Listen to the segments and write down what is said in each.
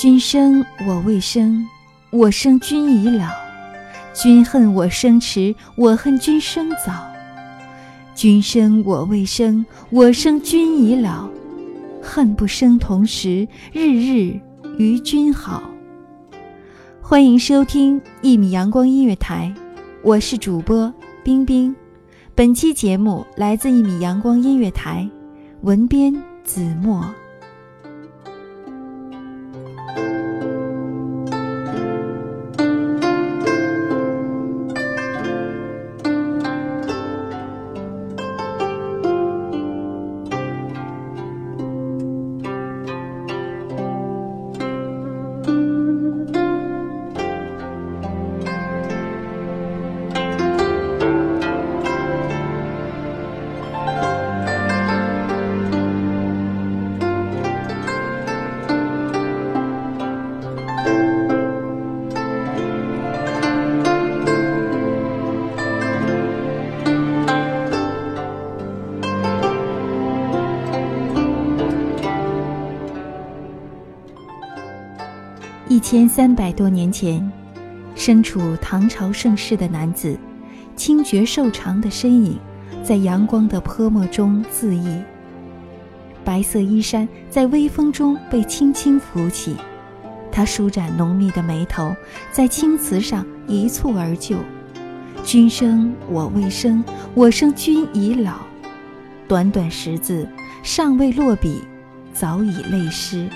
君生我未生，我生君已老；君恨我生迟，我恨君生早。君生我未生，我生君已老；恨不生同时，日日与君好。欢迎收听一米阳光音乐台，我是主播冰冰。本期节目来自一米阳光音乐台，文编子墨。一千三百多年前，身处唐朝盛世的男子，清绝瘦长的身影，在阳光的泼墨中恣意。白色衣衫在微风中被轻轻拂起，他舒展浓密的眉头，在青瓷上一蹴而就。君生我未生，我生君已老。短短十字，尚未落笔，早已泪湿。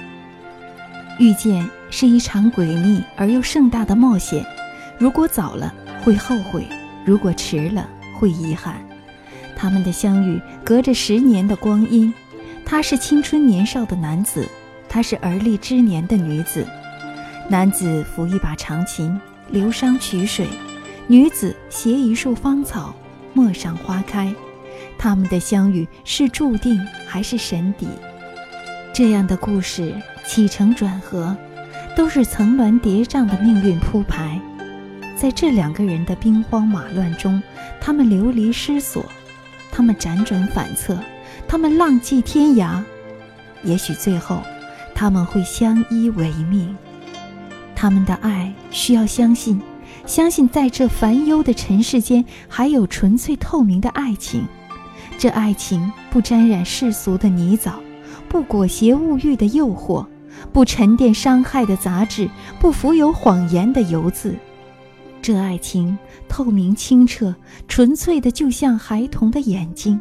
遇见是一场诡秘而又盛大的冒险，如果早了会后悔，如果迟了会遗憾。他们的相遇隔着十年的光阴，他是青春年少的男子，她是而立之年的女子。男子抚一把长琴，流觞曲水；女子携一束芳草，陌上花开。他们的相遇是注定还是神邸？这样的故事。起承转合，都是层峦叠嶂的命运铺排。在这两个人的兵荒马乱中，他们流离失所，他们辗转反侧，他们浪迹天涯。也许最后，他们会相依为命。他们的爱需要相信，相信在这烦忧的尘世间，还有纯粹透明的爱情。这爱情不沾染世俗的泥沼，不裹挟物欲的诱惑。不沉淀伤害的杂质，不浮有谎言的油渍，这爱情透明清澈、纯粹的，就像孩童的眼睛。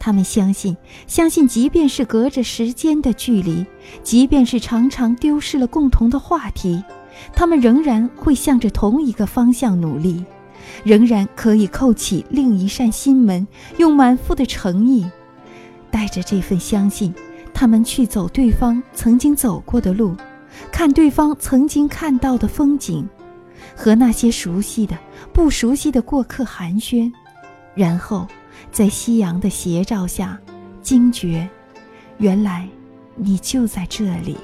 他们相信，相信，即便是隔着时间的距离，即便是常常丢失了共同的话题，他们仍然会向着同一个方向努力，仍然可以扣起另一扇心门，用满腹的诚意，带着这份相信。他们去走对方曾经走过的路，看对方曾经看到的风景，和那些熟悉的、不熟悉的过客寒暄，然后在夕阳的斜照下，惊觉，原来你就在这里。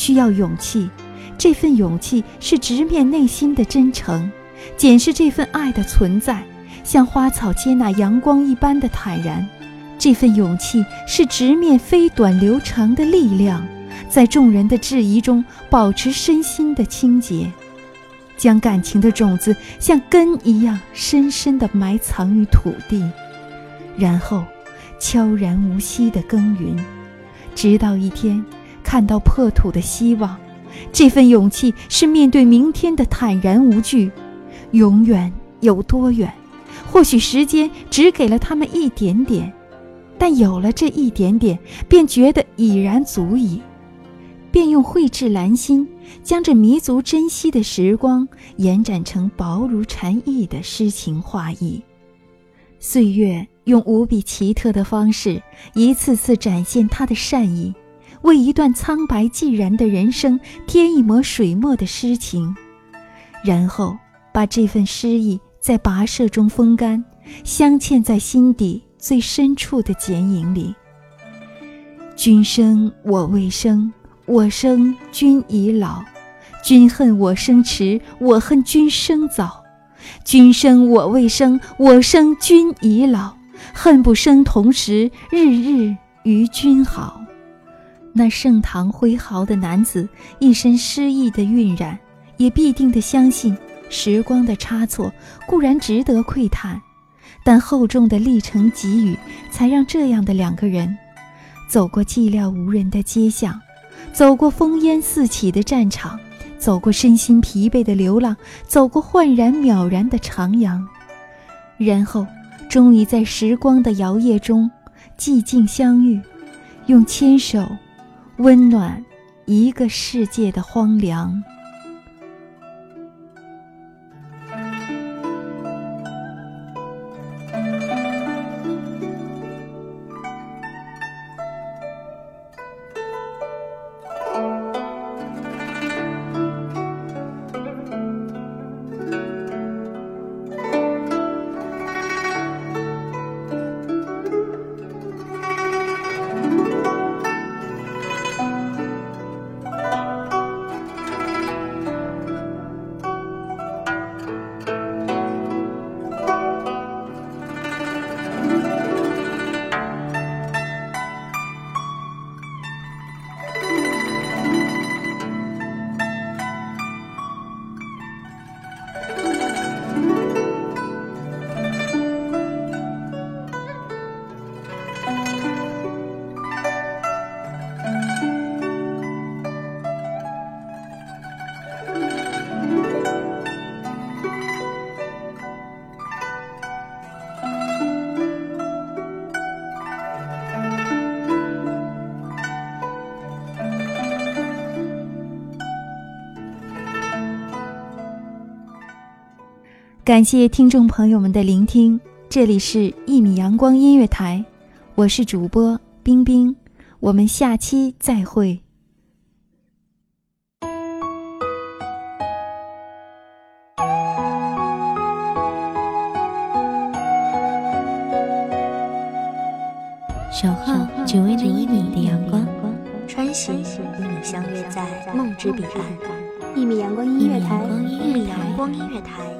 需要勇气，这份勇气是直面内心的真诚，检视这份爱的存在，像花草接纳阳光一般的坦然。这份勇气是直面飞短流长的力量，在众人的质疑中保持身心的清洁，将感情的种子像根一样深深地埋藏于土地，然后悄然无息地耕耘，直到一天。看到破土的希望，这份勇气是面对明天的坦然无惧。永远有多远？或许时间只给了他们一点点，但有了这一点点，便觉得已然足矣。便用绘制兰心，将这弥足珍惜的时光延展成薄如蝉翼的诗情画意。岁月用无比奇特的方式，一次次展现他的善意。为一段苍白寂然的人生添一抹水墨的诗情，然后把这份诗意在跋涉中风干，镶嵌在心底最深处的剪影里。君生我未生，我生君已老；君恨我生迟，我恨君生早；君生我未生，我生君已老；恨不生同时，日日与君好。那盛唐挥毫的男子，一身诗意的晕染，也必定的相信时光的差错固然值得窥探，但厚重的历程给予，才让这样的两个人，走过寂寥无人的街巷，走过烽烟四起的战场，走过身心疲惫的流浪，走过焕然渺然的徜徉，然后，终于在时光的摇曳中，寂静相遇，用牵手。温暖一个世界的荒凉。感谢听众朋友们的聆听，这里是《一米阳光音乐台》，我是主播冰冰，我们下期再会。守候只为那一米的阳光，穿行与你相约在梦之彼岸。一米阳光音乐台，一米阳光音乐台。